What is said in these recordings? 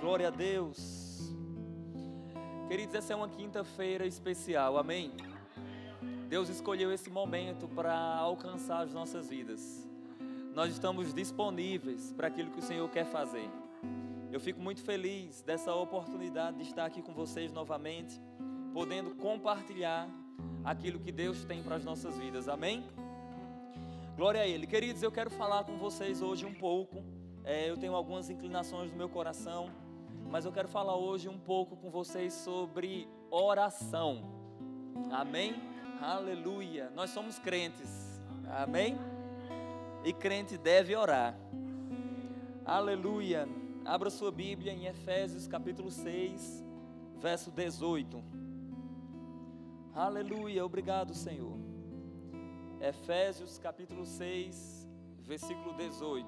Glória a Deus. Queridos, essa é uma quinta-feira especial, amém? Deus escolheu esse momento para alcançar as nossas vidas. Nós estamos disponíveis para aquilo que o Senhor quer fazer. Eu fico muito feliz dessa oportunidade de estar aqui com vocês novamente, podendo compartilhar aquilo que Deus tem para as nossas vidas, amém? Glória a Ele. Queridos, eu quero falar com vocês hoje um pouco. É, eu tenho algumas inclinações no meu coração, mas eu quero falar hoje um pouco com vocês sobre oração. Amém? Aleluia. Nós somos crentes. Amém? E crente deve orar. Aleluia. Abra sua Bíblia em Efésios capítulo 6, verso 18. Aleluia. Obrigado, Senhor. Efésios capítulo 6, versículo 18.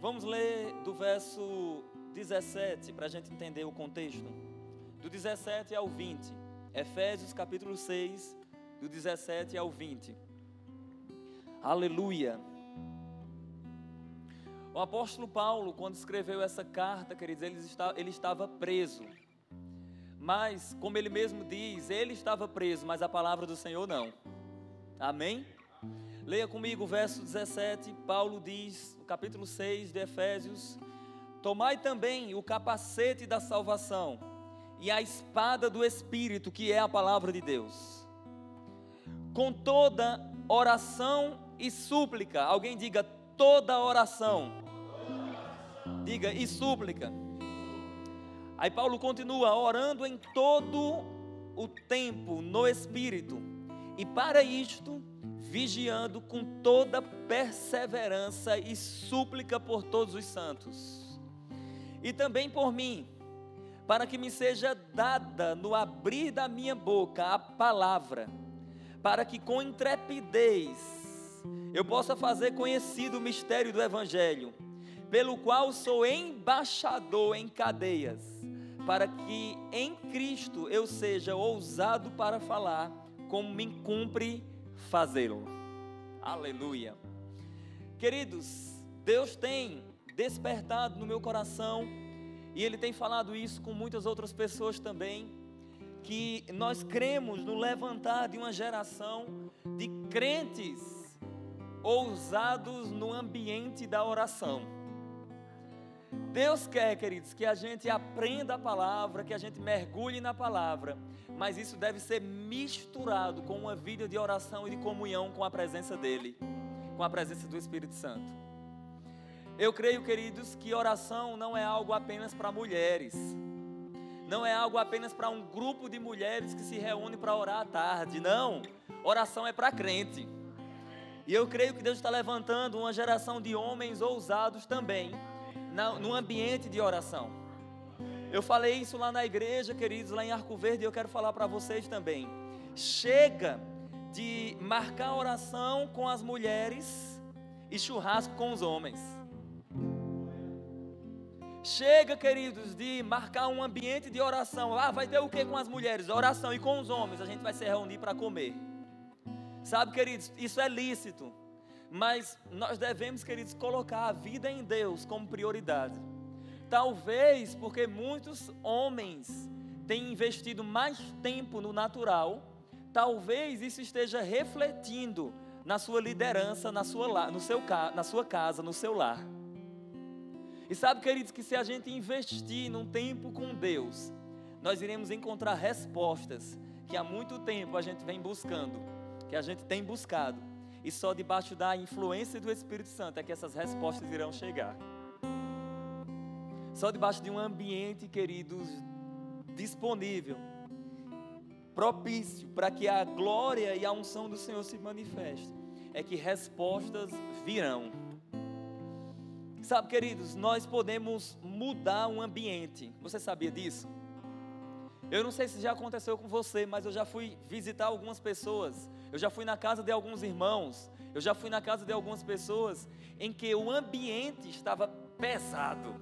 Vamos ler do verso 17 para a gente entender o contexto. Do 17 ao 20. Efésios capítulo 6, do 17 ao 20. Aleluia. O apóstolo Paulo, quando escreveu essa carta, queridos, ele, ele estava preso. Mas, como ele mesmo diz, ele estava preso, mas a palavra do Senhor não. Amém? Leia comigo o verso 17. Paulo diz, no capítulo 6 de Efésios: Tomai também o capacete da salvação e a espada do Espírito, que é a palavra de Deus, com toda oração e súplica. Alguém diga toda oração. Diga e súplica. Aí Paulo continua orando em todo o tempo no Espírito e para isto, vigiando com toda perseverança e súplica por todos os santos, e também por mim, para que me seja dada no abrir da minha boca a palavra, para que com intrepidez eu possa fazer conhecido o mistério do Evangelho, pelo qual sou embaixador em cadeias, para que em Cristo eu seja ousado para falar como me cumpre fazê-lo. Aleluia. Queridos, Deus tem despertado no meu coração, e Ele tem falado isso com muitas outras pessoas também, que nós cremos no levantar de uma geração de crentes ousados no ambiente da oração. Deus quer, queridos, que a gente aprenda a palavra, que a gente mergulhe na palavra, mas isso deve ser misturado com uma vida de oração e de comunhão com a presença dEle, com a presença do Espírito Santo. Eu creio, queridos, que oração não é algo apenas para mulheres, não é algo apenas para um grupo de mulheres que se reúne para orar à tarde, não. Oração é para crente. E eu creio que Deus está levantando uma geração de homens ousados também no ambiente de oração. Eu falei isso lá na igreja, queridos, lá em Arco Verde, e eu quero falar para vocês também. Chega de marcar oração com as mulheres e churrasco com os homens. Chega, queridos, de marcar um ambiente de oração. Ah, vai ter o que com as mulheres? Oração. E com os homens? A gente vai se reunir para comer. Sabe, queridos, isso é lícito. Mas nós devemos, queridos, colocar a vida em Deus como prioridade. Talvez porque muitos homens têm investido mais tempo no natural, talvez isso esteja refletindo na sua liderança, na sua, no seu, na sua casa, no seu lar. E sabe, queridos, que se a gente investir num tempo com Deus, nós iremos encontrar respostas que há muito tempo a gente vem buscando, que a gente tem buscado e só debaixo da influência do Espírito Santo é que essas respostas irão chegar. Só debaixo de um ambiente, queridos, disponível, propício para que a glória e a unção do Senhor se manifestem, é que respostas virão. Sabe, queridos, nós podemos mudar um ambiente. Você sabia disso? Eu não sei se já aconteceu com você, mas eu já fui visitar algumas pessoas eu já fui na casa de alguns irmãos, eu já fui na casa de algumas pessoas em que o ambiente estava pesado.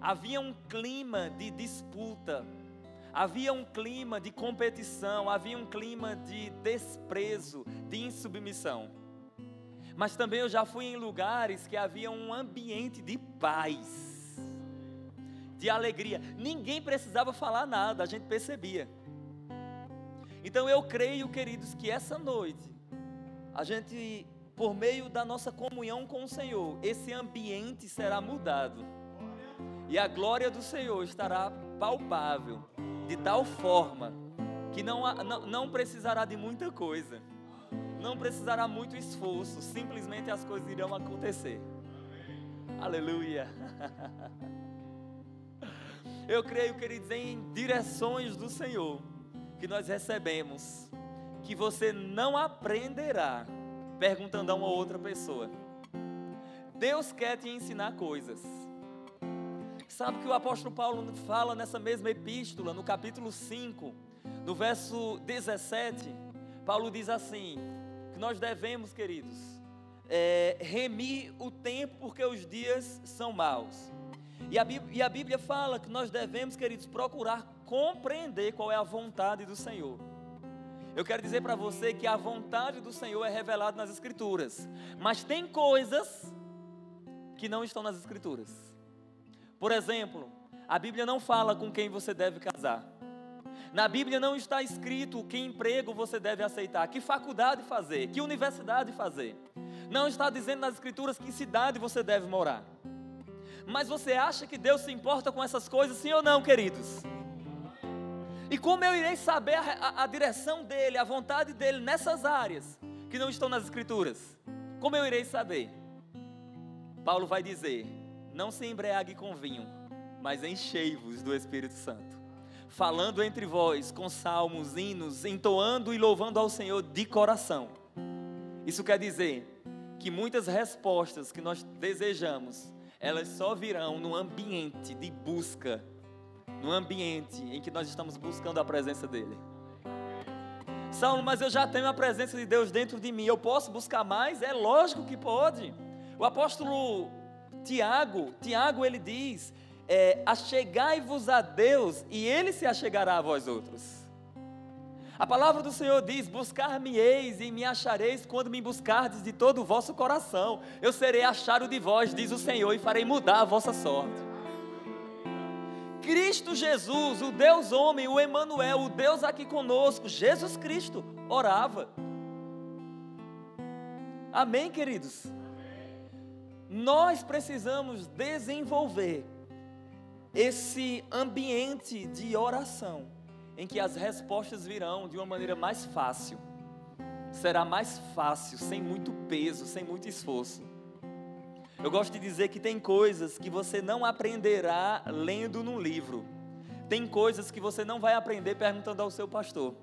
Havia um clima de disputa, havia um clima de competição, havia um clima de desprezo, de insubmissão. Mas também eu já fui em lugares que havia um ambiente de paz. de alegria. Ninguém precisava falar nada, a gente percebia. Então eu creio, queridos, que essa noite, a gente, por meio da nossa comunhão com o Senhor, esse ambiente será mudado. E a glória do Senhor estará palpável, de tal forma que não, não, não precisará de muita coisa, não precisará muito esforço, simplesmente as coisas irão acontecer. Aleluia. Eu creio, queridos, em direções do Senhor que nós recebemos, que você não aprenderá perguntando a uma outra pessoa. Deus quer te ensinar coisas. Sabe que o apóstolo Paulo fala nessa mesma epístola, no capítulo 5, no verso 17, Paulo diz assim: que nós devemos, queridos, é, remir o tempo porque os dias são maus. E a, Bíblia, e a Bíblia fala que nós devemos, queridos, procurar compreender qual é a vontade do Senhor. Eu quero dizer para você que a vontade do Senhor é revelada nas Escrituras, mas tem coisas que não estão nas Escrituras. Por exemplo, a Bíblia não fala com quem você deve casar. Na Bíblia não está escrito que emprego você deve aceitar, que faculdade fazer, que universidade fazer. Não está dizendo nas Escrituras que cidade você deve morar. Mas você acha que Deus se importa com essas coisas, sim ou não, queridos? E como eu irei saber a, a, a, direção dele, a vontade dele nessas áreas que não estão nas Escrituras? Como eu irei saber? Paulo vai dizer: Não se embriague com vinho, mas enchei-vos do Espírito Santo, falando entre vós com salmos, hinos, entoando e louvando ao Senhor de coração. Isso quer dizer que muitas respostas que nós desejamos elas só virão no ambiente de busca, no ambiente em que nós estamos buscando a presença dEle. Saulo, mas eu já tenho a presença de Deus dentro de mim, eu posso buscar mais? É lógico que pode. O apóstolo Tiago, Tiago ele diz: é, achegai-vos a Deus e Ele se achegará a vós outros. A palavra do Senhor diz: Buscar-me-eis e me achareis quando me buscardes de todo o vosso coração. Eu serei achado de vós, diz o Senhor, e farei mudar a vossa sorte. Cristo Jesus, o Deus homem, o Emanuel, o Deus aqui conosco, Jesus Cristo, orava. Amém, queridos? Nós precisamos desenvolver esse ambiente de oração em que as respostas virão de uma maneira mais fácil. Será mais fácil, sem muito peso, sem muito esforço. Eu gosto de dizer que tem coisas que você não aprenderá lendo num livro. Tem coisas que você não vai aprender perguntando ao seu pastor.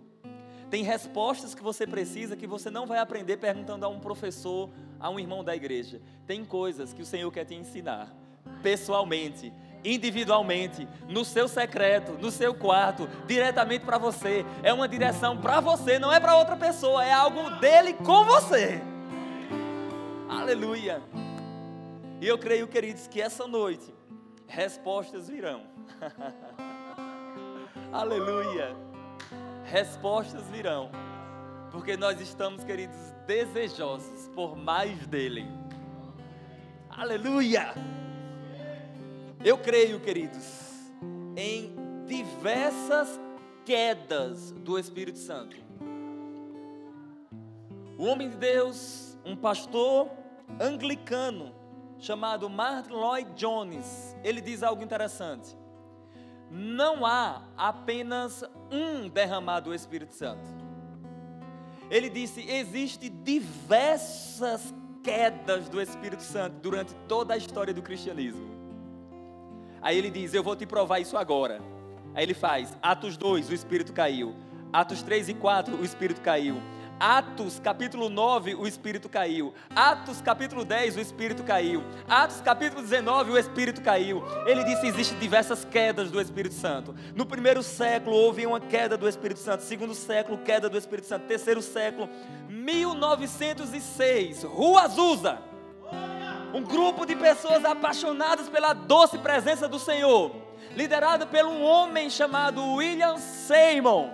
Tem respostas que você precisa que você não vai aprender perguntando a um professor, a um irmão da igreja. Tem coisas que o Senhor quer te ensinar pessoalmente individualmente, no seu secreto, no seu quarto, diretamente para você. É uma direção para você, não é para outra pessoa, é algo dele com você. Aleluia. E eu creio, queridos, que essa noite respostas virão. Aleluia. Respostas virão. Porque nós estamos, queridos, desejosos por mais dele. Aleluia. Eu creio, queridos, em diversas quedas do Espírito Santo. O homem de Deus, um pastor anglicano chamado Martin Lloyd Jones, ele diz algo interessante. Não há apenas um derramado do Espírito Santo. Ele disse: existe diversas quedas do Espírito Santo durante toda a história do cristianismo. Aí ele diz: Eu vou te provar isso agora. Aí ele faz: Atos 2, o Espírito caiu. Atos 3 e 4, o Espírito caiu. Atos capítulo 9, o Espírito caiu. Atos capítulo 10, o Espírito caiu. Atos capítulo 19, o Espírito caiu. Ele disse: existem diversas quedas do Espírito Santo. No primeiro século houve uma queda do Espírito Santo. Segundo século, queda do Espírito Santo. Terceiro século, 1906, Rua Azusa um grupo de pessoas apaixonadas pela doce presença do Senhor, liderado por um homem chamado William Seymour.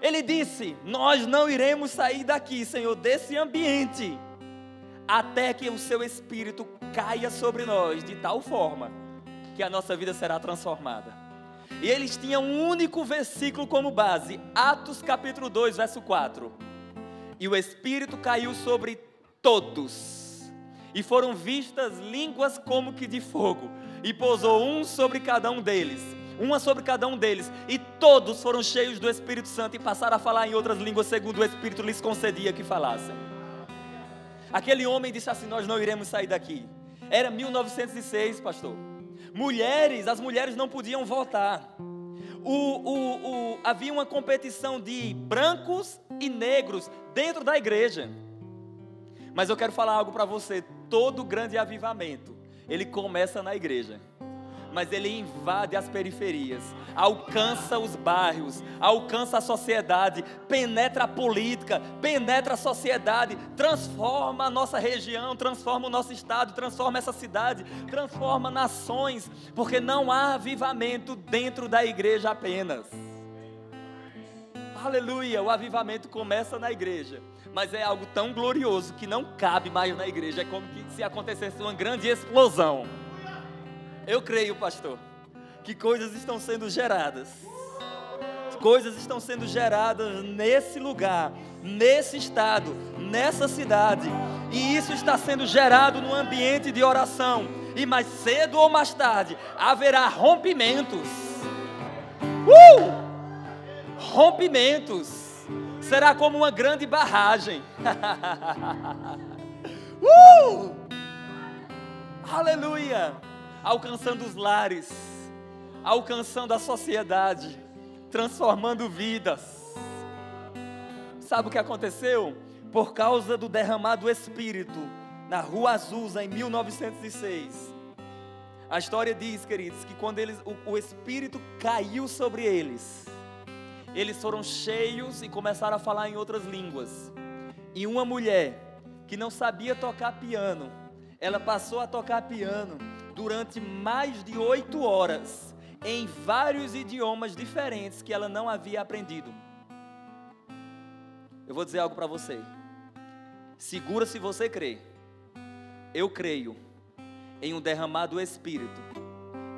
Ele disse: Nós não iremos sair daqui, Senhor, desse ambiente, até que o seu espírito caia sobre nós de tal forma que a nossa vida será transformada. E eles tinham um único versículo como base, Atos capítulo 2, verso 4. E o Espírito caiu sobre todos, e foram vistas línguas como que de fogo, e pousou um sobre cada um deles, uma sobre cada um deles, e todos foram cheios do Espírito Santo e passaram a falar em outras línguas, segundo o Espírito lhes concedia que falassem. Aquele homem disse assim: Nós não iremos sair daqui. Era 1906, pastor. Mulheres, as mulheres não podiam votar. O, o, o, havia uma competição de brancos e negros dentro da igreja. Mas eu quero falar algo para você: todo grande avivamento, ele começa na igreja mas ele invade as periferias, alcança os bairros, alcança a sociedade, penetra a política, penetra a sociedade, transforma a nossa região, transforma o nosso estado, transforma essa cidade, transforma nações, porque não há avivamento dentro da igreja apenas. Aleluia, o avivamento começa na igreja, mas é algo tão glorioso que não cabe mais na igreja, é como se acontecesse uma grande explosão. Eu creio, pastor, que coisas estão sendo geradas. Coisas estão sendo geradas nesse lugar, nesse estado, nessa cidade. E isso está sendo gerado no ambiente de oração. E mais cedo ou mais tarde haverá rompimentos. Uh! Rompimentos. Será como uma grande barragem. uh! Aleluia! alcançando os lares, alcançando a sociedade, transformando vidas. Sabe o que aconteceu? Por causa do derramado Espírito na Rua Azusa em 1906. A história diz, queridos, que quando eles, o, o Espírito caiu sobre eles, eles foram cheios e começaram a falar em outras línguas. E uma mulher que não sabia tocar piano, ela passou a tocar piano durante mais de oito horas em vários idiomas diferentes que ela não havia aprendido. Eu vou dizer algo para você. Segura se você crê. Eu creio em um derramado Espírito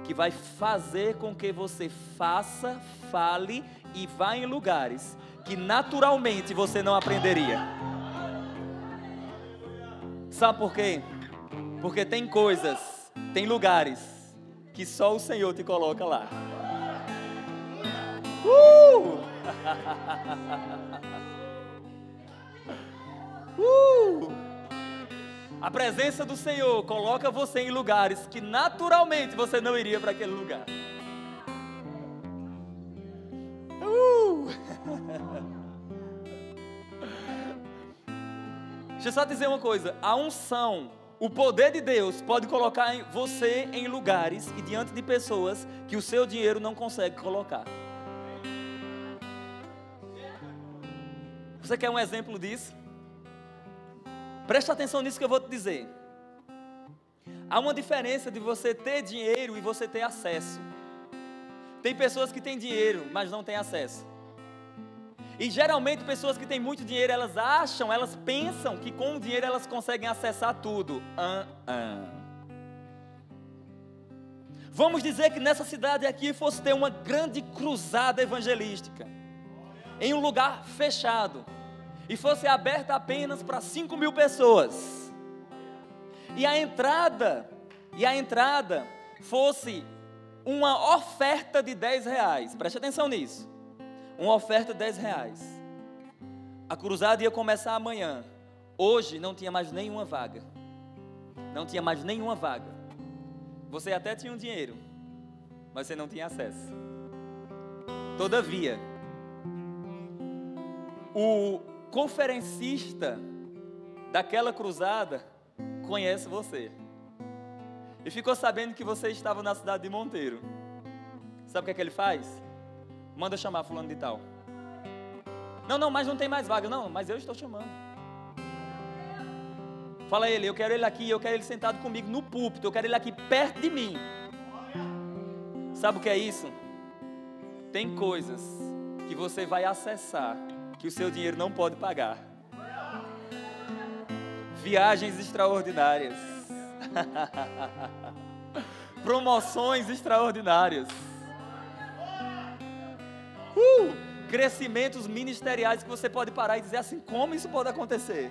que vai fazer com que você faça, fale e vá em lugares que naturalmente você não aprenderia. Sabe por quê? Porque tem coisas tem lugares que só o Senhor te coloca lá. Uh! uh! A presença do Senhor coloca você em lugares que naturalmente você não iria para aquele lugar. Deixa eu só dizer uma coisa: a unção o poder de Deus pode colocar você em lugares e diante de pessoas que o seu dinheiro não consegue colocar. Você quer um exemplo disso? Preste atenção nisso que eu vou te dizer. Há uma diferença de você ter dinheiro e você ter acesso. Tem pessoas que têm dinheiro, mas não têm acesso. E geralmente pessoas que têm muito dinheiro, elas acham, elas pensam que com o dinheiro elas conseguem acessar tudo. Uh -uh. Vamos dizer que nessa cidade aqui fosse ter uma grande cruzada evangelística, em um lugar fechado, e fosse aberta apenas para 5 mil pessoas. E a entrada, e a entrada fosse uma oferta de 10 reais. Preste atenção nisso uma oferta de 10 reais. A cruzada ia começar amanhã. Hoje não tinha mais nenhuma vaga. Não tinha mais nenhuma vaga. Você até tinha um dinheiro, mas você não tinha acesso. Todavia, o conferencista daquela cruzada conhece você. E ficou sabendo que você estava na cidade de Monteiro. Sabe o que, é que ele faz? Manda chamar fulano de tal. Não, não, mas não tem mais vaga. Não, mas eu estou chamando. Fala ele, eu quero ele aqui, eu quero ele sentado comigo no púlpito, eu quero ele aqui perto de mim. Sabe o que é isso? Tem coisas que você vai acessar que o seu dinheiro não pode pagar. Viagens extraordinárias. promoções extraordinárias. Uh, crescimentos ministeriais que você pode parar e dizer assim: como isso pode acontecer?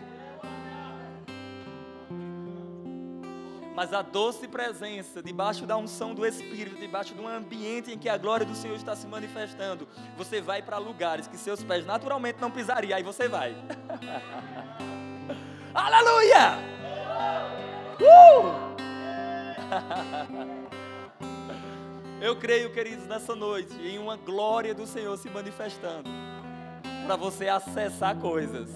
mas a doce presença, debaixo da unção do Espírito, debaixo de um ambiente em que a glória do Senhor está se manifestando, você vai para lugares que seus pés naturalmente não pisariam, aí você vai. Aleluia! Uh! Eu creio, queridos, nessa noite, em uma glória do Senhor se manifestando, para você acessar coisas.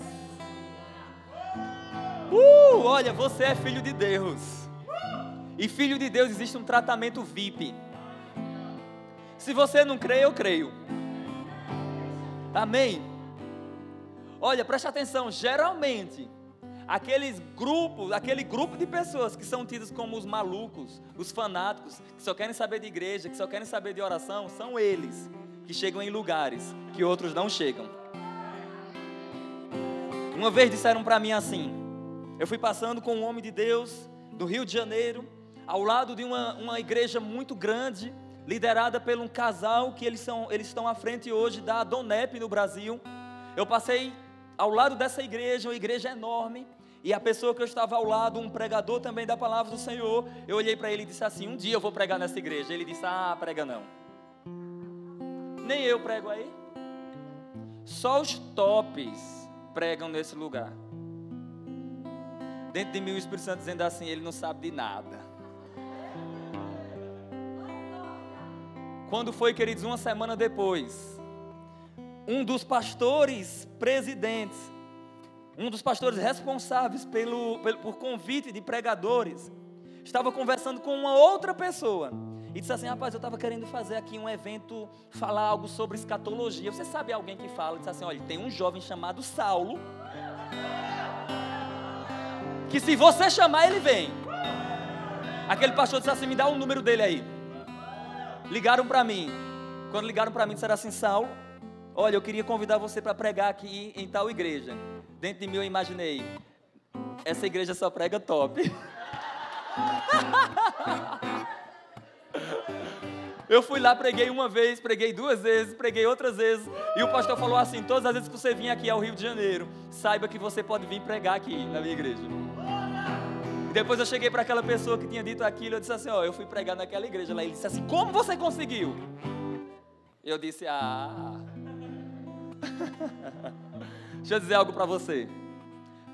Uh, olha, você é filho de Deus. E filho de Deus existe um tratamento VIP. Se você não crê, eu creio. Amém. Olha, preste atenção, geralmente aqueles grupos, aquele grupo de pessoas que são tidos como os malucos, os fanáticos, que só querem saber de igreja, que só querem saber de oração, são eles que chegam em lugares que outros não chegam. Uma vez disseram para mim assim: eu fui passando com um homem de Deus do Rio de Janeiro, ao lado de uma, uma igreja muito grande, liderada por um casal que eles, são, eles estão à frente hoje da Donep no Brasil. Eu passei ao lado dessa igreja, uma igreja enorme, e a pessoa que eu estava ao lado, um pregador também da palavra do Senhor, eu olhei para ele e disse assim: Um dia eu vou pregar nessa igreja. Ele disse: Ah, prega não. Nem eu prego aí. Só os tops pregam nesse lugar. Dentro de mim o Espírito Santo dizendo assim: Ele não sabe de nada. Quando foi, queridos, uma semana depois, um dos pastores presidentes, um dos pastores responsáveis pelo, pelo, por convite de pregadores, estava conversando com uma outra pessoa e disse assim: Rapaz, eu estava querendo fazer aqui um evento, falar algo sobre escatologia. Você sabe alguém que fala? Disse assim: Olha, tem um jovem chamado Saulo, que se você chamar, ele vem. Aquele pastor disse assim: Me dá o número dele aí. Ligaram para mim. Quando ligaram para mim, disseram assim: Saulo, olha, eu queria convidar você para pregar aqui em tal igreja. Dentro de mim eu imaginei: essa igreja só prega top. Eu fui lá, preguei uma vez, preguei duas vezes, preguei outras vezes. E o pastor falou assim: todas as vezes que você vir aqui ao Rio de Janeiro, saiba que você pode vir pregar aqui na minha igreja. Depois eu cheguei para aquela pessoa que tinha dito aquilo, eu disse assim, ó, eu fui pregar naquela igreja lá. Ele disse assim, como você conseguiu? Eu disse, ah. Deixa eu dizer algo para você.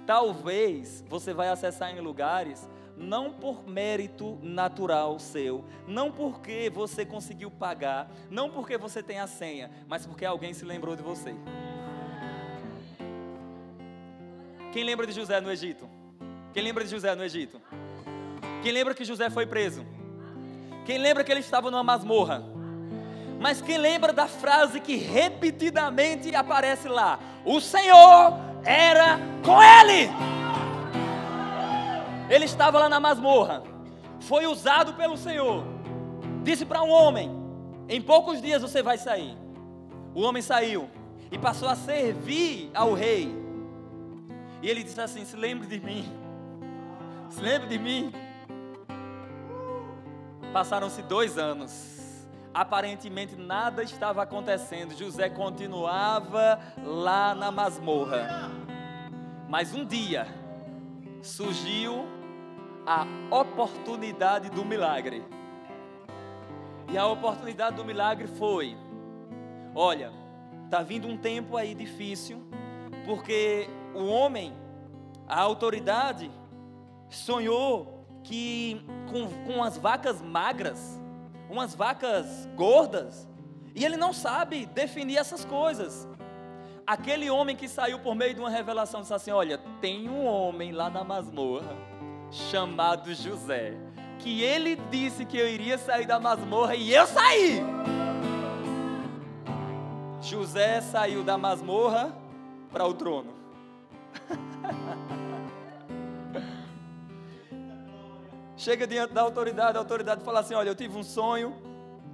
Talvez você vai acessar em lugares não por mérito natural seu, não porque você conseguiu pagar, não porque você tem a senha, mas porque alguém se lembrou de você. Quem lembra de José no Egito? Quem lembra de José no Egito? Quem lembra que José foi preso? Quem lembra que ele estava numa masmorra? Mas quem lembra da frase que repetidamente aparece lá? O Senhor era com ele. Ele estava lá na masmorra. Foi usado pelo Senhor. Disse para um homem: Em poucos dias você vai sair. O homem saiu e passou a servir ao rei. E ele disse assim: Se lembre de mim se lembra de mim? Passaram-se dois anos. Aparentemente nada estava acontecendo. José continuava lá na masmorra. Mas um dia surgiu a oportunidade do milagre. E a oportunidade do milagre foi: olha, tá vindo um tempo aí difícil, porque o homem, a autoridade, sonhou que com, com as vacas magras, umas vacas gordas, e ele não sabe definir essas coisas. Aquele homem que saiu por meio de uma revelação disse assim: Olha, tem um homem lá na masmorra chamado José, que ele disse que eu iria sair da masmorra e eu saí. José saiu da masmorra para o trono. chega diante da autoridade, a autoridade fala assim: Olha, eu tive um sonho,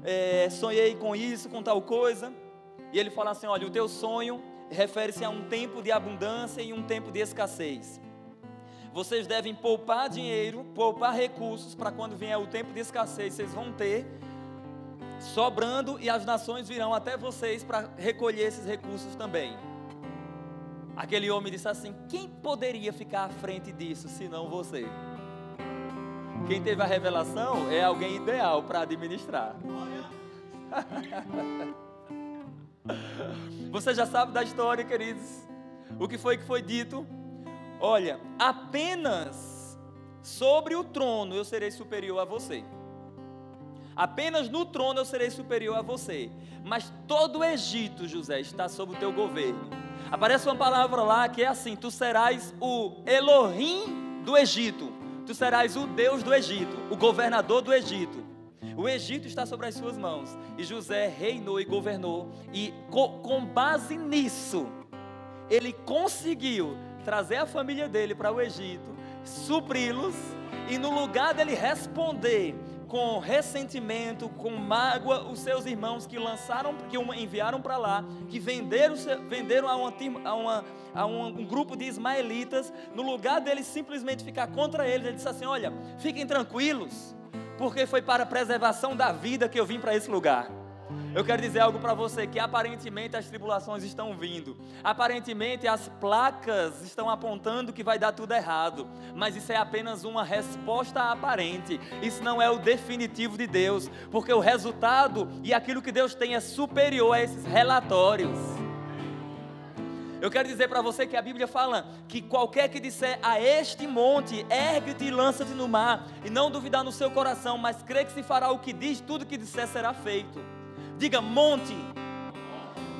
é, sonhei com isso, com tal coisa. E ele fala assim: Olha, o teu sonho refere-se a um tempo de abundância e um tempo de escassez. Vocês devem poupar dinheiro, poupar recursos para quando vier o tempo de escassez, vocês vão ter sobrando e as nações virão até vocês para recolher esses recursos também. Aquele homem disse assim: Quem poderia ficar à frente disso senão você? Quem teve a revelação é alguém ideal para administrar. Você já sabe da história, queridos. O que foi que foi dito? Olha, apenas sobre o trono eu serei superior a você. Apenas no trono eu serei superior a você. Mas todo o Egito, José, está sob o teu governo. Aparece uma palavra lá que é assim: Tu serás o Elohim do Egito. Tu serás o Deus do Egito, o governador do Egito. O Egito está sobre as suas mãos. E José reinou e governou. E com base nisso, ele conseguiu trazer a família dele para o Egito, supri-los. E no lugar dele responder com ressentimento, com mágoa, os seus irmãos que lançaram, que enviaram para lá, que venderam, venderam a, uma, a, uma, a um, grupo de ismaelitas, no lugar deles simplesmente ficar contra eles, ele disse assim: Olha, fiquem tranquilos, porque foi para a preservação da vida que eu vim para esse lugar. Eu quero dizer algo para você que aparentemente as tribulações estão vindo. Aparentemente as placas estão apontando que vai dar tudo errado, mas isso é apenas uma resposta aparente. Isso não é o definitivo de Deus, porque o resultado e aquilo que Deus tem é superior a esses relatórios. Eu quero dizer para você que a Bíblia fala que qualquer que disser a este monte, ergue-te e lança-te no mar, e não duvidar no seu coração, mas crê que se fará o que diz, tudo que disser será feito. Diga monte.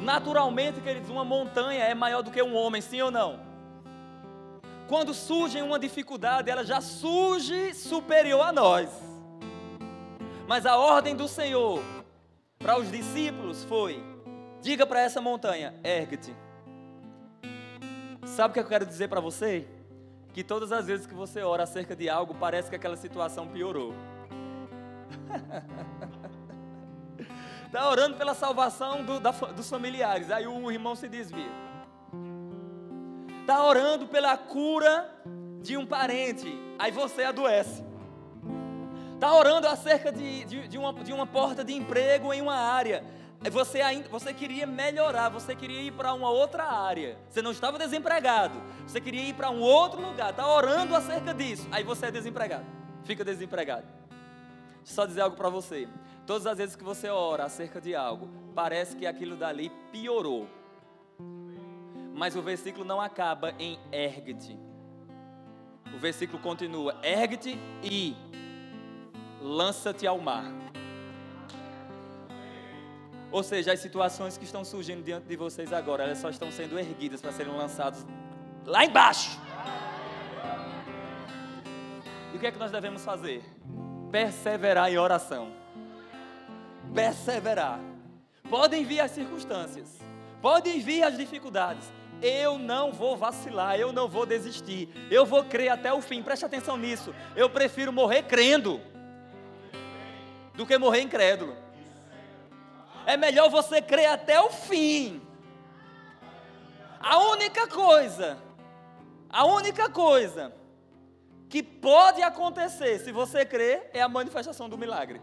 Naturalmente, queridos, uma montanha é maior do que um homem, sim ou não? Quando surge uma dificuldade, ela já surge superior a nós. Mas a ordem do Senhor para os discípulos foi: diga para essa montanha, ergue-te. Sabe o que eu quero dizer para você? Que todas as vezes que você ora acerca de algo, parece que aquela situação piorou. Está orando pela salvação do, da, dos familiares, aí o irmão se desvia. Está orando pela cura de um parente, aí você adoece. Está orando acerca de, de, de, uma, de uma porta de emprego em uma área, você ainda, você queria melhorar, você queria ir para uma outra área. Você não estava desempregado. Você queria ir para um outro lugar. Está orando acerca disso. Aí você é desempregado. Fica desempregado. Deixa eu só dizer algo para você. Todas as vezes que você ora acerca de algo, parece que aquilo dali piorou. Mas o versículo não acaba em ergue-te. O versículo continua: ergue-te e lança-te ao mar. Ou seja, as situações que estão surgindo diante de vocês agora, elas só estão sendo erguidas para serem lançadas lá embaixo. E o que é que nós devemos fazer? Perseverar em oração. Perseverar. Podem vir as circunstâncias, podem vir as dificuldades. Eu não vou vacilar, eu não vou desistir. Eu vou crer até o fim. Preste atenção nisso. Eu prefiro morrer crendo do que morrer incrédulo. É melhor você crer até o fim. A única coisa, a única coisa que pode acontecer se você crer é a manifestação do milagre.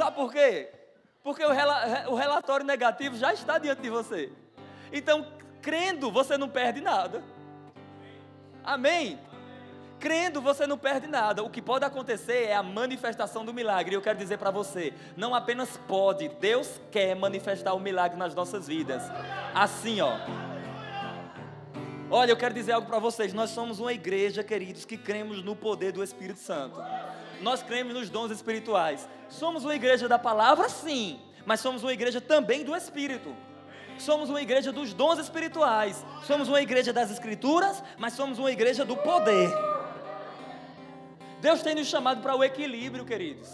Sabe por quê? Porque o, rel o relatório negativo já está diante de você. Então, crendo, você não perde nada. Amém? Crendo, você não perde nada. O que pode acontecer é a manifestação do milagre. E eu quero dizer para você: não apenas pode, Deus quer manifestar o milagre nas nossas vidas. Assim, ó. Olha, eu quero dizer algo para vocês. Nós somos uma igreja, queridos, que cremos no poder do Espírito Santo. Nós cremos nos dons espirituais. Somos uma igreja da palavra, sim, mas somos uma igreja também do Espírito. Somos uma igreja dos dons espirituais. Somos uma igreja das Escrituras, mas somos uma igreja do poder. Deus tem nos chamado para o equilíbrio, queridos.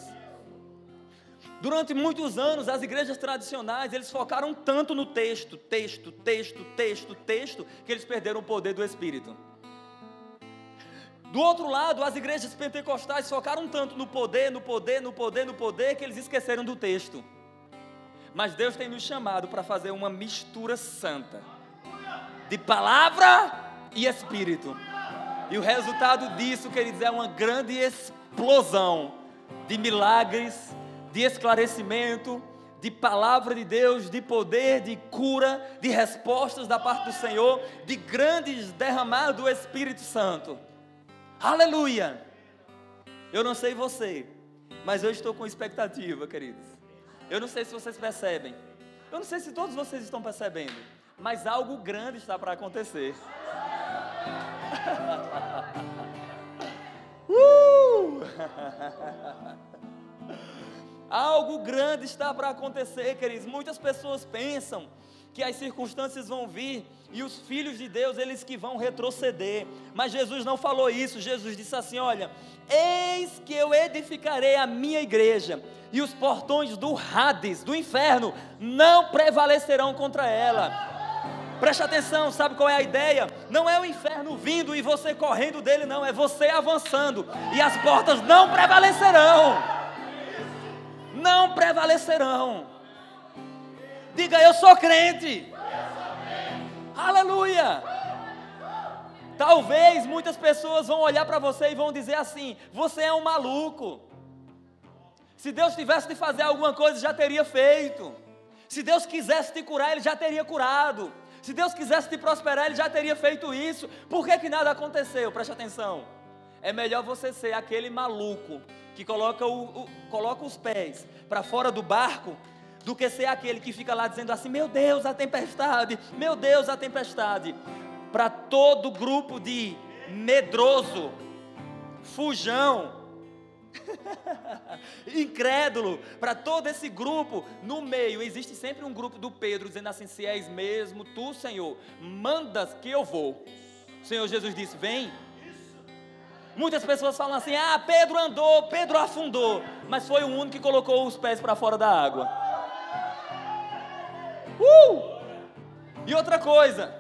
Durante muitos anos, as igrejas tradicionais, eles focaram tanto no texto, texto, texto, texto, texto, que eles perderam o poder do Espírito. Do outro lado, as igrejas pentecostais focaram tanto no poder, no poder, no poder, no poder, que eles esqueceram do texto. Mas Deus tem nos chamado para fazer uma mistura santa de palavra e espírito. E o resultado disso, queridos, é uma grande explosão de milagres, de esclarecimento, de palavra de Deus, de poder, de cura, de respostas da parte do Senhor, de grandes derramados do Espírito Santo. Aleluia! Eu não sei você, mas eu estou com expectativa, queridos. Eu não sei se vocês percebem. Eu não sei se todos vocês estão percebendo, mas algo grande está para acontecer. uh! Algo grande está para acontecer, queridos. Muitas pessoas pensam que as circunstâncias vão vir e os filhos de Deus, eles que vão retroceder. Mas Jesus não falou isso. Jesus disse assim: Olha, eis que eu edificarei a minha igreja, e os portões do Hades, do inferno, não prevalecerão contra ela. Preste atenção, sabe qual é a ideia? Não é o inferno vindo e você correndo dele, não, é você avançando, e as portas não prevalecerão. Não prevalecerão. Diga, eu sou crente. Aleluia! Talvez muitas pessoas vão olhar para você e vão dizer assim: você é um maluco. Se Deus tivesse de fazer alguma coisa, já teria feito. Se Deus quisesse te curar, Ele já teria curado. Se Deus quisesse te prosperar, Ele já teria feito isso. Por que, que nada aconteceu? Preste atenção. É melhor você ser aquele maluco que coloca, o, o coloca os pés para fora do barco do que ser aquele que fica lá dizendo assim: Meu Deus, a tempestade, meu Deus, a tempestade. Para todo grupo de medroso, fujão, incrédulo, para todo esse grupo, no meio existe sempre um grupo do Pedro dizendo assim: Se és mesmo tu, Senhor, mandas que eu vou. O Senhor Jesus disse: Vem. Muitas pessoas falam assim: Ah, Pedro andou, Pedro afundou, mas foi o único que colocou os pés para fora da água. Uh! E outra coisa,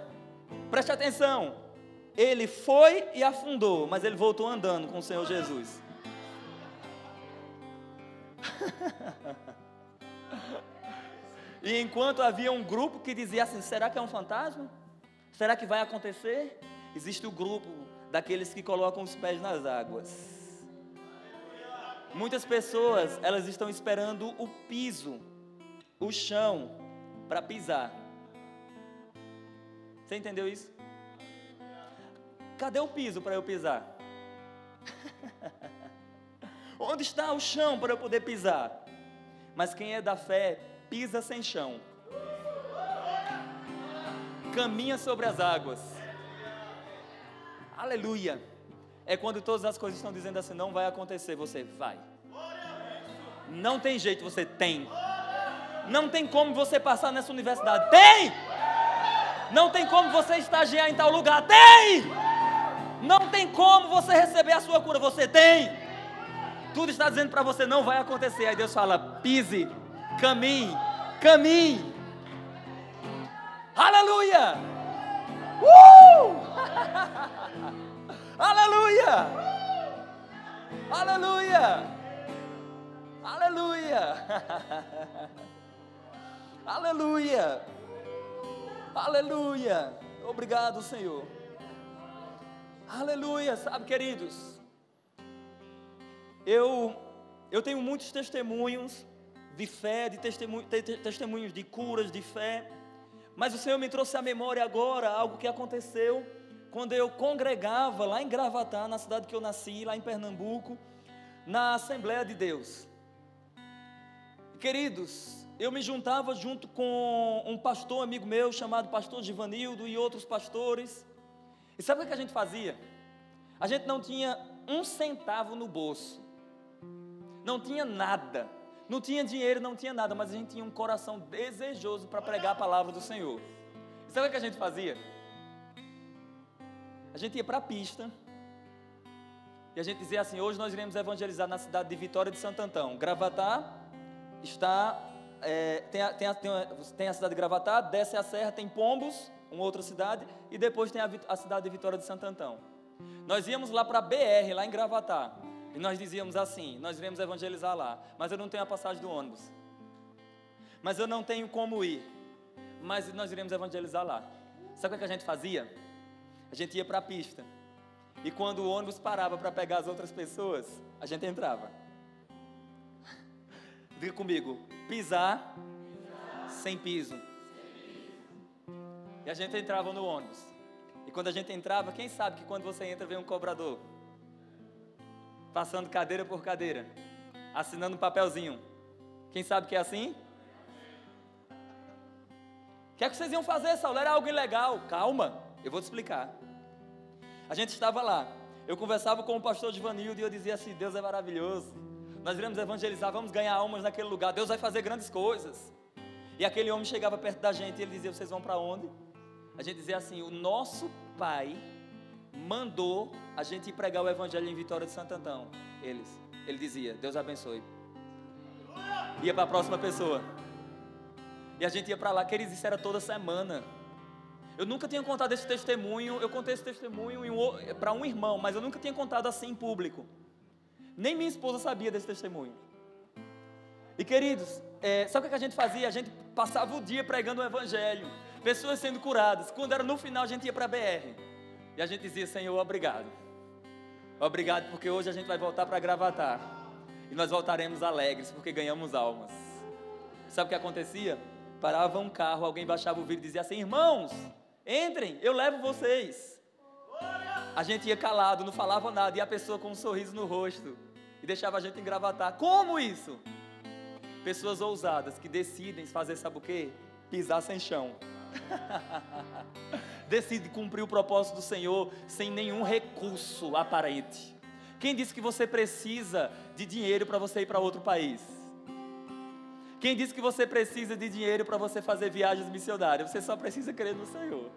preste atenção. Ele foi e afundou, mas ele voltou andando com o Senhor Jesus. e enquanto havia um grupo que dizia assim: será que é um fantasma? Será que vai acontecer? Existe o grupo daqueles que colocam os pés nas águas. Muitas pessoas, elas estão esperando o piso, o chão, para pisar. Você entendeu isso? Cadê o piso para eu pisar? Onde está o chão para eu poder pisar? Mas quem é da fé, pisa sem chão. Caminha sobre as águas. Aleluia. É quando todas as coisas estão dizendo assim: não vai acontecer, você vai. Não tem jeito, você tem. Não tem como você passar nessa universidade. Tem! Não tem como você estagiar em tal lugar. Tem! Não tem como você receber a sua cura. Você tem! Tudo está dizendo para você não vai acontecer. Aí Deus fala: pise, caminhe, caminhe. Aleluia! Uh! Aleluia! Aleluia! Aleluia! Aleluia! Aleluia! Obrigado, Senhor. Aleluia! Sabe, queridos, eu, eu tenho muitos testemunhos de fé, de testemunho, testemunhos de curas, de fé, mas o Senhor me trouxe à memória agora algo que aconteceu quando eu congregava lá em Gravatá, na cidade que eu nasci, lá em Pernambuco, na Assembleia de Deus. Queridos, eu me juntava junto com um pastor amigo meu chamado pastor Givanildo e outros pastores. E sabe o que a gente fazia? A gente não tinha um centavo no bolso, não tinha nada, não tinha dinheiro, não tinha nada, mas a gente tinha um coração desejoso para pregar a palavra do Senhor. E sabe o que a gente fazia? A gente ia para a pista e a gente dizia assim: hoje nós iremos evangelizar na cidade de Vitória de Santo Antão. Gravatar está é, tem, a, tem, a, tem, a, tem, a, cidade de Gravatá, desce a serra, tem Pombos, uma outra cidade, e depois tem a, cidade de Vitória de Santo Antão. Nós íamos lá para BR, lá em Gravatá, e nós dizíamos assim: nós iremos evangelizar lá, mas eu não tenho a passagem do ônibus, mas eu não tenho como ir, mas nós iremos evangelizar lá. Sabe o que a gente fazia? A gente ia para a pista, E quando o ônibus parava para pegar as outras pessoas, a gente entrava. Diga comigo, pisar, pisar. sem piso. E a gente entrava no ônibus. E quando a gente entrava, quem sabe que quando você entra vem um cobrador? Passando cadeira por cadeira, assinando um papelzinho. Quem sabe que é assim? O que é que vocês iam fazer, Saulo? Era algo ilegal. Calma, eu vou te explicar. A gente estava lá. Eu conversava com o pastor Givanildo e eu dizia assim: Deus é maravilhoso. Nós iremos evangelizar, vamos ganhar almas naquele lugar. Deus vai fazer grandes coisas. E aquele homem chegava perto da gente e ele dizia: Vocês vão para onde? A gente dizia assim: O nosso pai mandou a gente ir pregar o evangelho em Vitória de Santo Antão. Eles. Ele dizia: Deus abençoe. Ia para a próxima pessoa. E a gente ia para lá, queridos, isso era toda semana. Eu nunca tinha contado esse testemunho, eu contei esse testemunho para um irmão, mas eu nunca tinha contado assim em público. Nem minha esposa sabia desse testemunho. E queridos, é, sabe o que a gente fazia? A gente passava o dia pregando o evangelho, pessoas sendo curadas. Quando era no final, a gente ia para a BR. E a gente dizia, Senhor, obrigado. Obrigado, porque hoje a gente vai voltar para Gravatar. E nós voltaremos alegres, porque ganhamos almas. Sabe o que acontecia? Parava um carro, alguém baixava o vidro e dizia assim: Irmãos, Entrem, eu levo vocês. A gente ia calado, não falava nada, e a pessoa com um sorriso no rosto e deixava a gente engravatar. Como isso? Pessoas ousadas que decidem fazer, sabe o quê? Pisar sem chão. Decide cumprir o propósito do Senhor sem nenhum recurso aparente. Quem disse que você precisa de dinheiro para você ir para outro país? Quem disse que você precisa de dinheiro para você fazer viagens missionárias? Você só precisa crer no Senhor.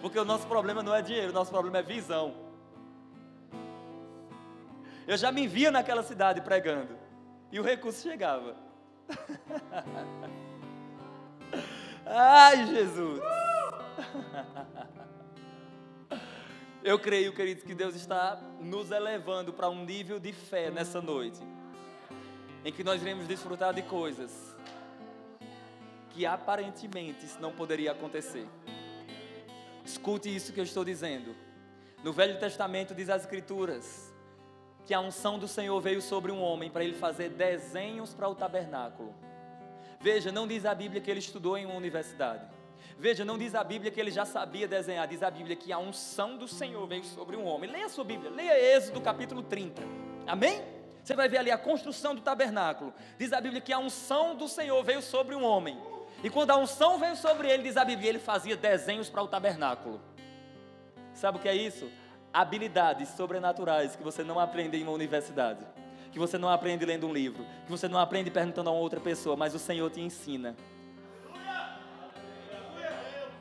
Porque o nosso problema não é dinheiro, o nosso problema é visão. Eu já me via naquela cidade pregando. E o recurso chegava. Ai, Jesus. Eu creio, queridos, que Deus está nos elevando para um nível de fé nessa noite em que nós iremos desfrutar de coisas que aparentemente não poderia acontecer. Escute isso que eu estou dizendo. No Velho Testamento diz as Escrituras que a unção do Senhor veio sobre um homem para ele fazer desenhos para o tabernáculo. Veja, não diz a Bíblia que ele estudou em uma universidade. Veja, não diz a Bíblia que ele já sabia desenhar, diz a Bíblia que a unção do Senhor veio sobre um homem. Leia a sua Bíblia, leia Êxodo capítulo 30. Amém? Você vai ver ali a construção do tabernáculo. Diz a Bíblia que a unção do Senhor veio sobre um homem. E quando a unção veio sobre ele, diz a Bíblia, ele fazia desenhos para o tabernáculo. Sabe o que é isso? Habilidades sobrenaturais que você não aprende em uma universidade, que você não aprende lendo um livro, que você não aprende perguntando a outra pessoa, mas o Senhor te ensina.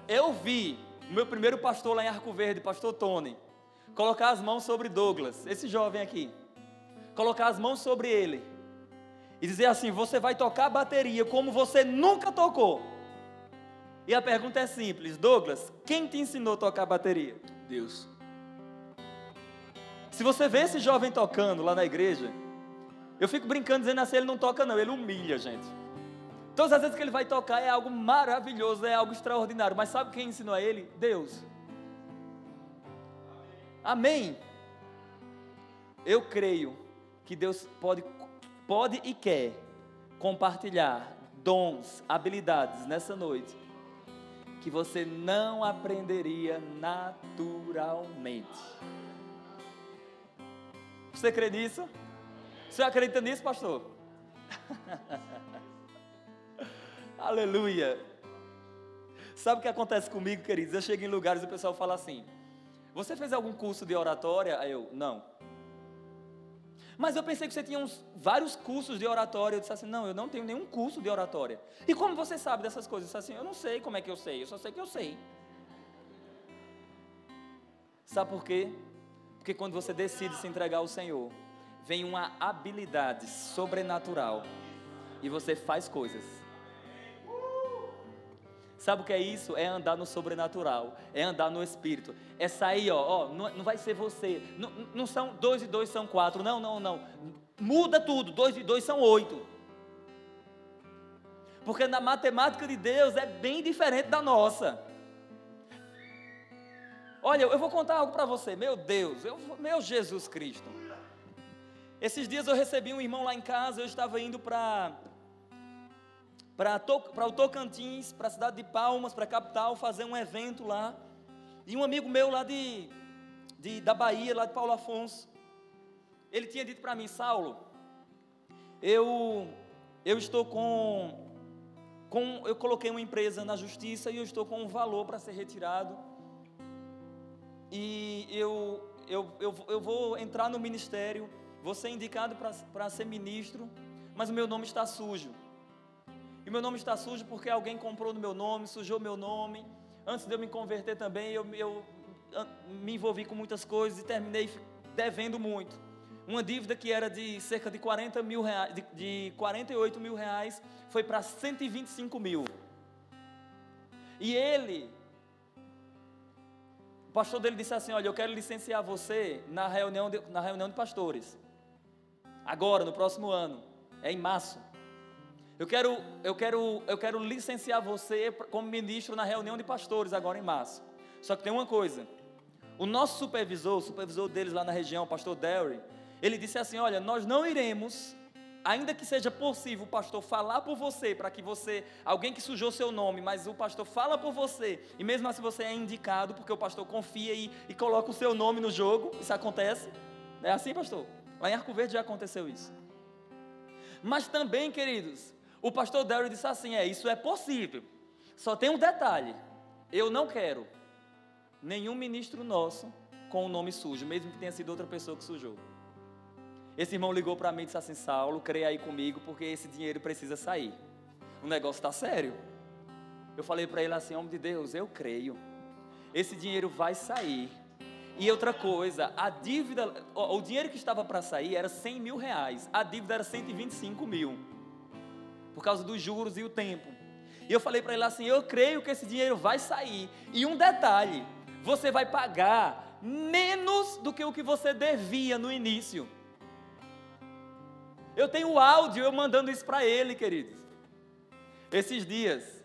Eu vi meu primeiro pastor lá em Arco Verde, pastor Tony, colocar as mãos sobre Douglas, esse jovem aqui colocar as mãos sobre ele e dizer assim: Você vai tocar bateria como você nunca tocou. E a pergunta é simples: Douglas, quem te ensinou a tocar bateria? Deus. Se você vê esse jovem tocando lá na igreja, eu fico brincando dizendo assim: ele não toca, não, ele humilha, gente. Todas as vezes que ele vai tocar é algo maravilhoso, é algo extraordinário. Mas sabe quem ensinou a ele? Deus. Amém. Eu creio que Deus pode, pode e quer compartilhar dons, habilidades nessa noite que você não aprenderia naturalmente. Você crê nisso? Você acredita nisso, pastor? Aleluia. Sabe o que acontece comigo, queridos? Eu chego em lugares e o pessoal fala assim: Você fez algum curso de oratória? Aí eu, não. Mas eu pensei que você tinha uns, vários cursos de oratória. Eu disse assim: não, eu não tenho nenhum curso de oratória. E como você sabe dessas coisas? Eu disse assim: eu não sei como é que eu sei, eu só sei que eu sei. Sabe por quê? Porque quando você decide se entregar ao Senhor, vem uma habilidade sobrenatural e você faz coisas. Sabe o que é isso? É andar no sobrenatural, é andar no espírito, é sair, ó, ó não, não vai ser você, não, não são dois e dois são quatro, não, não, não, muda tudo, dois e dois são oito. Porque na matemática de Deus é bem diferente da nossa. Olha, eu vou contar algo para você. Meu Deus, eu, meu Jesus Cristo. Esses dias eu recebi um irmão lá em casa, eu estava indo para para o Tocantins, para a cidade de Palmas, para a capital, fazer um evento lá. E um amigo meu lá de, de, da Bahia, lá de Paulo Afonso, ele tinha dito para mim, Saulo, eu, eu estou com, com, eu coloquei uma empresa na justiça e eu estou com um valor para ser retirado. E eu, eu, eu, eu vou entrar no ministério, vou ser indicado para ser ministro, mas o meu nome está sujo. E meu nome está sujo porque alguém comprou no meu nome, sujou meu nome. Antes de eu me converter também, eu, eu me envolvi com muitas coisas e terminei devendo muito. Uma dívida que era de cerca de 40 mil reais, de, de 48 mil reais, foi para 125 mil. E ele, pastor dele disse assim: Olha, eu quero licenciar você na reunião de, na reunião de pastores. Agora, no próximo ano, é em março. Eu quero, eu quero, eu quero licenciar você como ministro na reunião de pastores agora em março. Só que tem uma coisa. O nosso supervisor, o supervisor deles lá na região, o pastor Derry, ele disse assim: Olha, nós não iremos, ainda que seja possível o pastor falar por você, para que você, alguém que sujou seu nome, mas o pastor fala por você, e mesmo assim você é indicado, porque o pastor confia e, e coloca o seu nome no jogo. Isso acontece? É assim, pastor? Lá em Arco Verde já aconteceu isso. Mas também, queridos, o pastor Derry disse assim: é, isso é possível. Só tem um detalhe: eu não quero nenhum ministro nosso com o nome sujo, mesmo que tenha sido outra pessoa que sujou. Esse irmão ligou para mim e disse assim: Saulo, creia aí comigo, porque esse dinheiro precisa sair. O negócio está sério. Eu falei para ele assim: homem de Deus, eu creio. Esse dinheiro vai sair. E outra coisa, a dívida, o dinheiro que estava para sair era 100 mil reais, a dívida era 125 mil por causa dos juros e o tempo. E eu falei para ele assim: eu creio que esse dinheiro vai sair. E um detalhe: você vai pagar menos do que o que você devia no início. Eu tenho o áudio eu mandando isso para ele, queridos. Esses dias,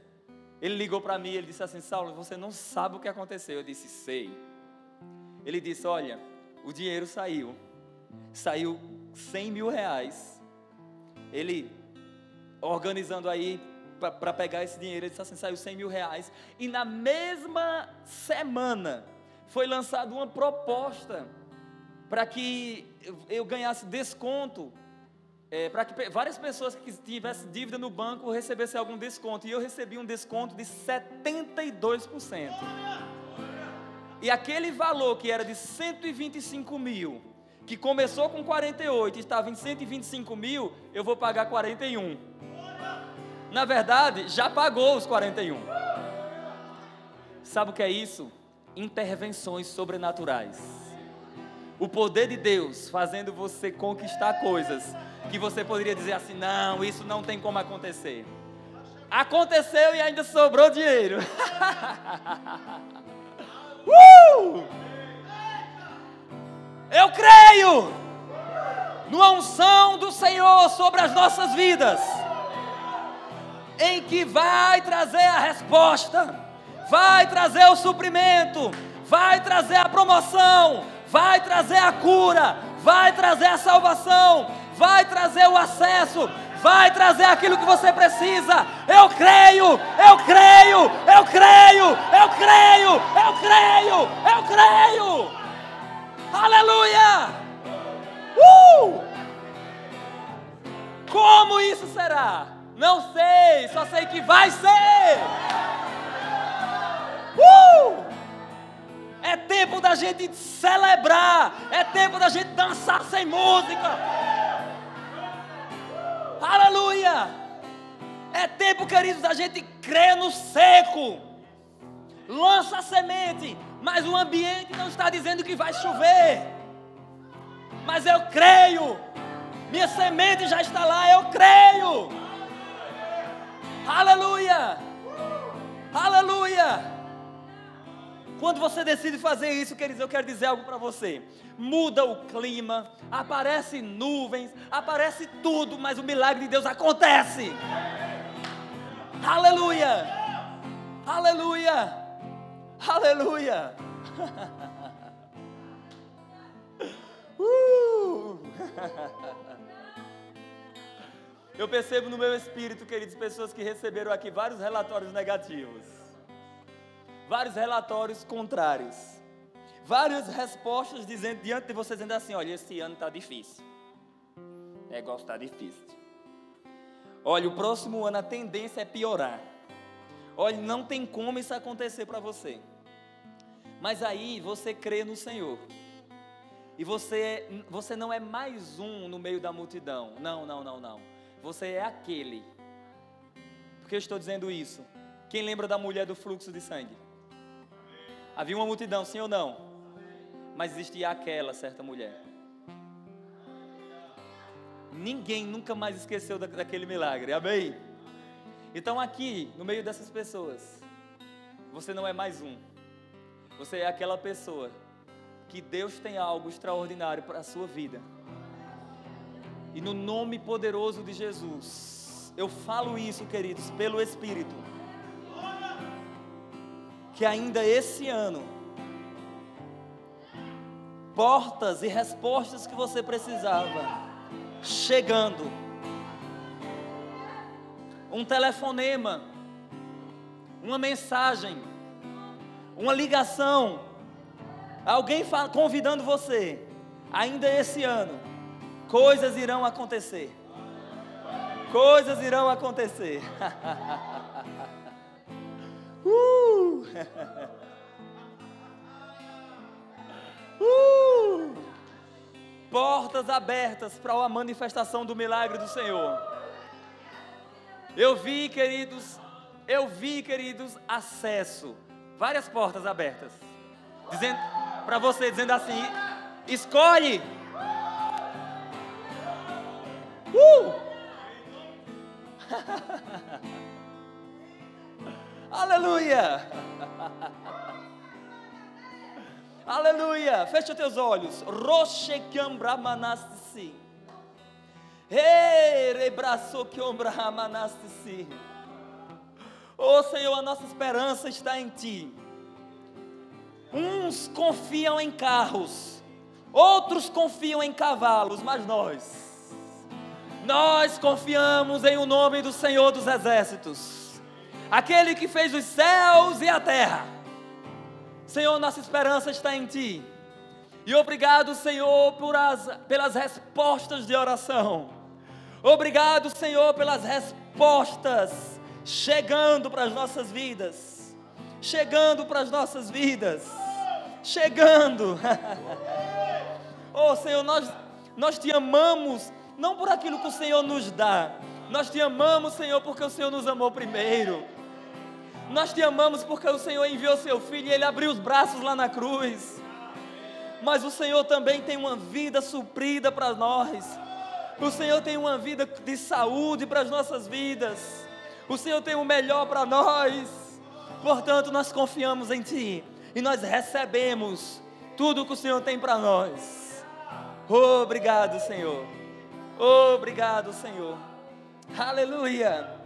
ele ligou para mim, ele disse assim: Saulo, você não sabe o que aconteceu. Eu disse: sei. Ele disse: Olha, o dinheiro saiu, saiu 100 mil reais. Ele organizando aí para pegar esse dinheiro. Ele disse assim: saiu 100 mil reais. E na mesma semana foi lançada uma proposta para que eu ganhasse desconto. É, para que várias pessoas que tivessem dívida no banco recebessem algum desconto. E eu recebi um desconto de 72%. E aquele valor que era de 125 mil, que começou com 48 e estava em 125 mil, eu vou pagar 41 na verdade, já pagou os 41. Sabe o que é isso? Intervenções sobrenaturais. O poder de Deus fazendo você conquistar coisas que você poderia dizer assim: não, isso não tem como acontecer. Aconteceu e ainda sobrou dinheiro. uh! Eu creio numa unção do Senhor sobre as nossas vidas em que vai trazer a resposta, vai trazer o suprimento, vai trazer a promoção, vai trazer a cura, vai trazer a salvação, vai trazer o acesso, vai trazer aquilo que você precisa. Eu creio, eu creio, eu creio, eu creio, eu creio, eu creio. Aleluia! Uh! Como isso será? Não sei, só sei que vai ser. Uh! É tempo da gente celebrar, é tempo da gente dançar sem música. Aleluia! É tempo, queridos, da gente crer no seco. Lança a semente, mas o ambiente não está dizendo que vai chover. Mas eu creio. Minha semente já está lá, eu creio. Aleluia! Aleluia! Quando você decide fazer isso, queridos, eu quero dizer algo para você. Muda o clima, aparece nuvens, aparece tudo, mas o milagre de Deus acontece. Aleluia! Aleluia! Aleluia! uh! Eu percebo no meu espírito, queridos, pessoas que receberam aqui vários relatórios negativos, vários relatórios contrários, várias respostas dizendo, diante de vocês, dizendo assim: olha, esse ano está difícil, o negócio está difícil. Olha, o próximo ano a tendência é piorar. Olha, não tem como isso acontecer para você. Mas aí você crê no Senhor. E você, você não é mais um no meio da multidão. Não, não, não, não. Você é aquele. Por que eu estou dizendo isso? Quem lembra da mulher do fluxo de sangue? Havia uma multidão, sim ou não? Mas existia aquela certa mulher. Ninguém nunca mais esqueceu daquele milagre. Amém? Então, aqui, no meio dessas pessoas, você não é mais um. Você é aquela pessoa que Deus tem algo extraordinário para a sua vida. E no nome poderoso de Jesus, eu falo isso, queridos, pelo Espírito. Que ainda esse ano, portas e respostas que você precisava, chegando. Um telefonema, uma mensagem, uma ligação, alguém convidando você, ainda esse ano coisas irão acontecer. Coisas irão acontecer. uh! uh! Portas abertas para a manifestação do milagre do Senhor. Eu vi, queridos, eu vi, queridos, acesso, várias portas abertas, dizendo para você, dizendo assim: escolhe Uh! Aleluia! Aleluia! Fecha teus olhos. Roche Brahmanastisi. Rebraço Brahmanastisi. Oh Senhor, a nossa esperança está em Ti. Uns confiam em carros, outros confiam em cavalos, mas nós nós confiamos em o nome do Senhor dos Exércitos, aquele que fez os céus e a terra. Senhor, nossa esperança está em Ti. E obrigado, Senhor, as, pelas respostas de oração. Obrigado, Senhor, pelas respostas chegando para as nossas vidas. Chegando para as nossas vidas. Chegando. oh, Senhor, nós, nós te amamos não por aquilo que o Senhor nos dá. Nós te amamos, Senhor, porque o Senhor nos amou primeiro. Nós te amamos porque o Senhor enviou seu filho e ele abriu os braços lá na cruz. Mas o Senhor também tem uma vida suprida para nós. O Senhor tem uma vida de saúde para as nossas vidas. O Senhor tem o melhor para nós. Portanto, nós confiamos em Ti e nós recebemos tudo que o Senhor tem para nós. Obrigado, Senhor. Obrigado, Senhor. Aleluia.